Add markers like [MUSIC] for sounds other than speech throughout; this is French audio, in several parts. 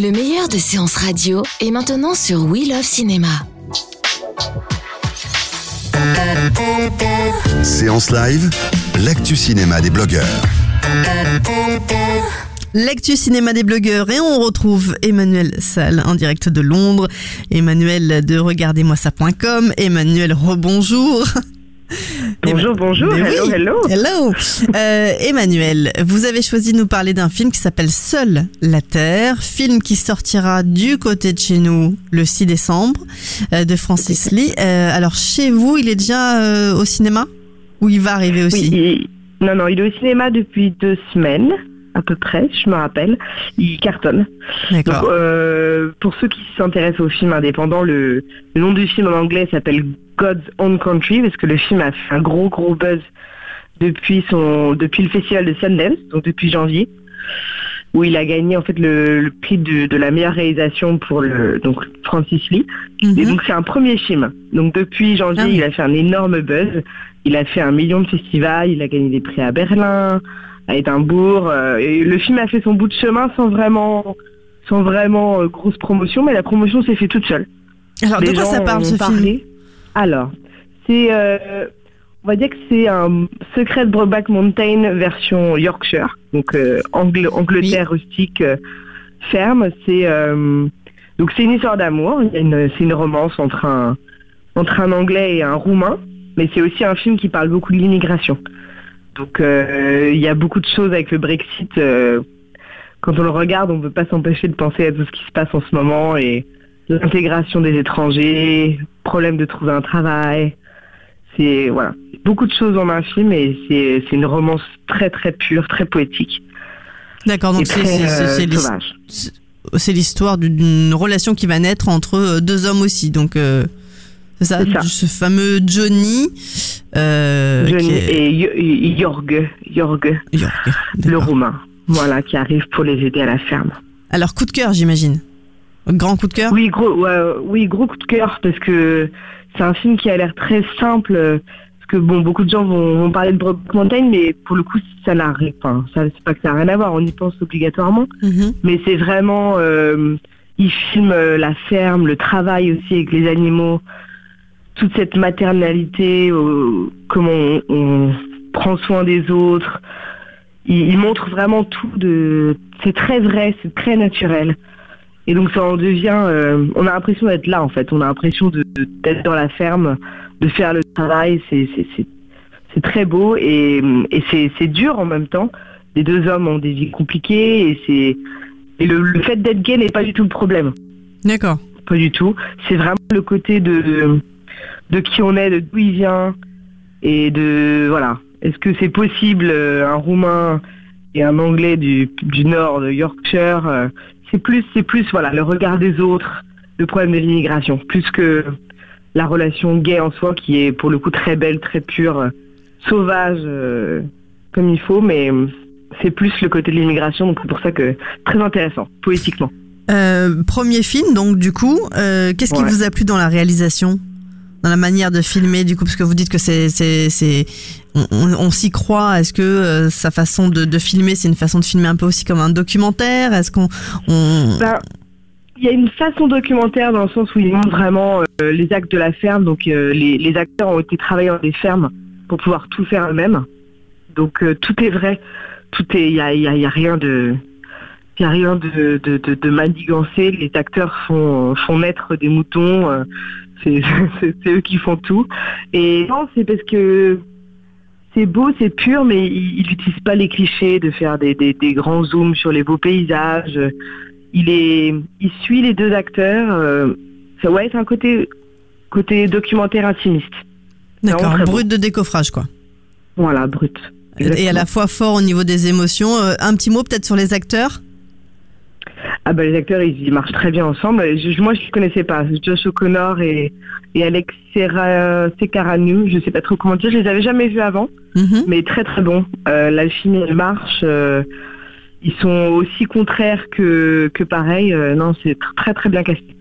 Le meilleur de séances radio est maintenant sur We Love Cinéma. Séance live, l'actu cinéma des blogueurs. L'actu cinéma des blogueurs et on retrouve Emmanuel Salle en direct de Londres, Emmanuel de regardez-moi ça.com, Emmanuel rebonjour. Bonjour, bonjour, Mais hello, oui. hello. Hello. Euh, Emmanuel, vous avez choisi de nous parler d'un film qui s'appelle Seule la Terre, film qui sortira du côté de chez nous le 6 décembre euh, de Francis Lee. Euh, alors chez vous, il est déjà au cinéma ou il va arriver Oui, aussi il- non, non, il est au cinéma depuis deux semaines, à peu près, je me rappelle. Il cartonne. Donc, D'accord. euh, pour ceux qui s'intéressent au film indépendant, le, le nom du film en anglais s'appelle God's Own Country, parce que le film a fait un gros, gros buzz depuis son, depuis le festival de Sundance, donc depuis janvier, où il a gagné en fait le, le prix de, de la meilleure réalisation pour le, donc Francis Lee. Et Mhm. donc c'est un premier film. Donc depuis janvier, Ah oui. il a fait un énorme buzz. Il a fait un million de festivals, il a gagné des prix à Berlin, à Édimbourg. euh, et le film a fait son bout de chemin sans vraiment, sans vraiment euh, grosse promotion, mais la promotion s'est fait toute seule. Alors de Les quoi gens ça parle ce film? Alors, c'est, euh, on va dire que c'est un secret de Brokeback Mountain version Yorkshire, donc euh, Angl- Angleterre rustique euh, ferme. C'est donc c'est une histoire d'amour. C'est une romance entre un entre un Anglais et un Roumain, mais c'est aussi un film qui parle beaucoup de l'immigration. Donc il y a beaucoup de choses avec le Brexit. quand on le regarde, on ne peut pas s'empêcher de penser à tout ce qui se passe en ce moment et l'intégration des étrangers, problème de trouver un travail. C'est voilà, beaucoup de choses en un film et c'est c'est une romance très très pure, très poétique D'accord, donc c'est euh, c'est l'histoire d'une relation qui va naître entre euh, deux hommes aussi. Donc euh, c'est ça, ce fameux Johnny. Euh, Johnny qui est- et Yo- Jorg, Jorg, York, le roumain, voilà, qui arrive pour les aider à la ferme. Alors coup de cœur, j'imagine. Grand coup de cœur. Oui, gros, ouais, oui, gros coup de cœur parce que c'est un film qui a l'air très simple. euh, Parce que bon, beaucoup de gens vont, vont parler de Brokeback Mountain, mais pour le coup, ça n'a rien. Enfin, ça, c'est pas que ça n'a rien à voir. On y pense obligatoirement, Mhm. mais c'est vraiment. euh, il filme euh, la ferme, le travail aussi avec les animaux, toute cette maternalité, euh, comment on, on prend soin des autres. Il, il montre vraiment tout de. C'est très vrai, c'est très naturel. Et donc ça en devient, euh, on a l'impression d'être là en fait, on a l'impression de- de- d'être dans la ferme, de faire le travail, c'est c'est- c'est- c'est très beau et, et c'est dur en même temps. Les deux hommes ont des vies compliquées et c'est et le, le fait d'être gay n'est pas du tout le problème, D'accord. pas du tout. C'est vraiment le côté de de qui on est, de d'où il vient et de voilà. Est-ce que c'est possible euh, un roumain et un anglais du, du nord de Yorkshire euh, c'est plus c'est plus voilà le regard des autres le problème de l'immigration plus que la relation gay en soi qui est pour le coup très belle très pure sauvage euh, comme il faut mais euh, c'est plus le côté de l'immigration donc c'est pour ça que très intéressant poétiquement Euh, premier film, donc du coup, euh, qu'est-ce qui Ouais. vous a plu dans la réalisation, dans la manière de filmer, du coup, parce que vous dites que c'est c'est on, on- s'y croit. Est-ce que euh, sa façon de, filmer, c'est une façon de filmer un peu aussi comme un documentaire? Est-ce qu'on on... Ben, il y a une façon documentaire dans le sens où il montre vraiment euh, les actes de la ferme. Donc euh, les, acteurs ont été travaillés dans des fermes pour pouvoir tout faire eux-mêmes. Donc tout est vrai, tout est, il y a, y y a rien de, il y a rien de, de, de, de manigancé. Les acteurs font, font naître des moutons. [LAUGHS] c'est eux qui font tout. Et non, c'est parce que c'est beau, c'est pur, mais il n'utilise pas les clichés de faire des, des, des grands zooms sur les beaux paysages. Il est, il suit les deux acteurs. euh, ça ouais, c'est un côté, côté documentaire intimiste. D'accord, brut de décoffrage, quoi. Voilà, brut. Et à la fois fort au niveau des émotions. Euh, un petit mot peut-être sur les acteurs? Ah bah les acteurs ils, ils marchent très bien ensemble. Je- moi je ne connaissais pas. Josh O'Connor et, et Alex Sekaranu, je sais pas trop comment dire, je les avais jamais vus avant, Mhm. mais très très bons. Euh, L'alchimie elle marche. euh, ils sont aussi contraires que, que pareil. Euh, non, c'est tr- très très bien casté.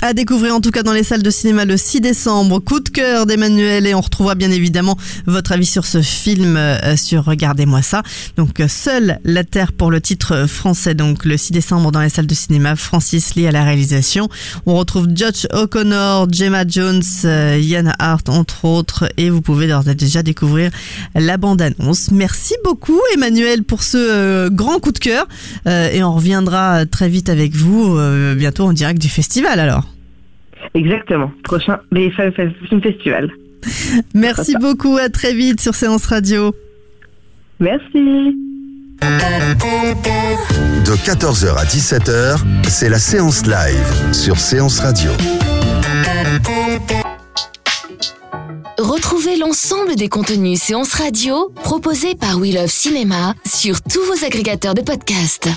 À découvrir en tout cas dans les salles de cinéma le 6 décembre. Coup de cœur d'Emmanuel et on retrouvera bien évidemment votre avis sur ce film euh, sur Regardez-moi ça. Donc euh, Seule la Terre pour le titre français. Donc le 6 décembre dans les salles de cinéma. Francis Lee à la réalisation. On retrouve Judge O'Connor, Gemma Jones, euh, Ian Hart entre autres et vous pouvez d'ores déjà découvrir la bande-annonce. Merci beaucoup Emmanuel pour ce grand coup de cœur et on reviendra très vite avec vous bientôt en direct du festival alors. Exactement. Prochain les Film Festival. Merci beaucoup. À très vite sur Séance Radio. Merci. De 14h à 17h, c'est la séance live sur Séance Radio. Retrouvez l'ensemble des contenus séances radio proposés par We Love Cinéma sur tous vos agrégateurs de podcasts.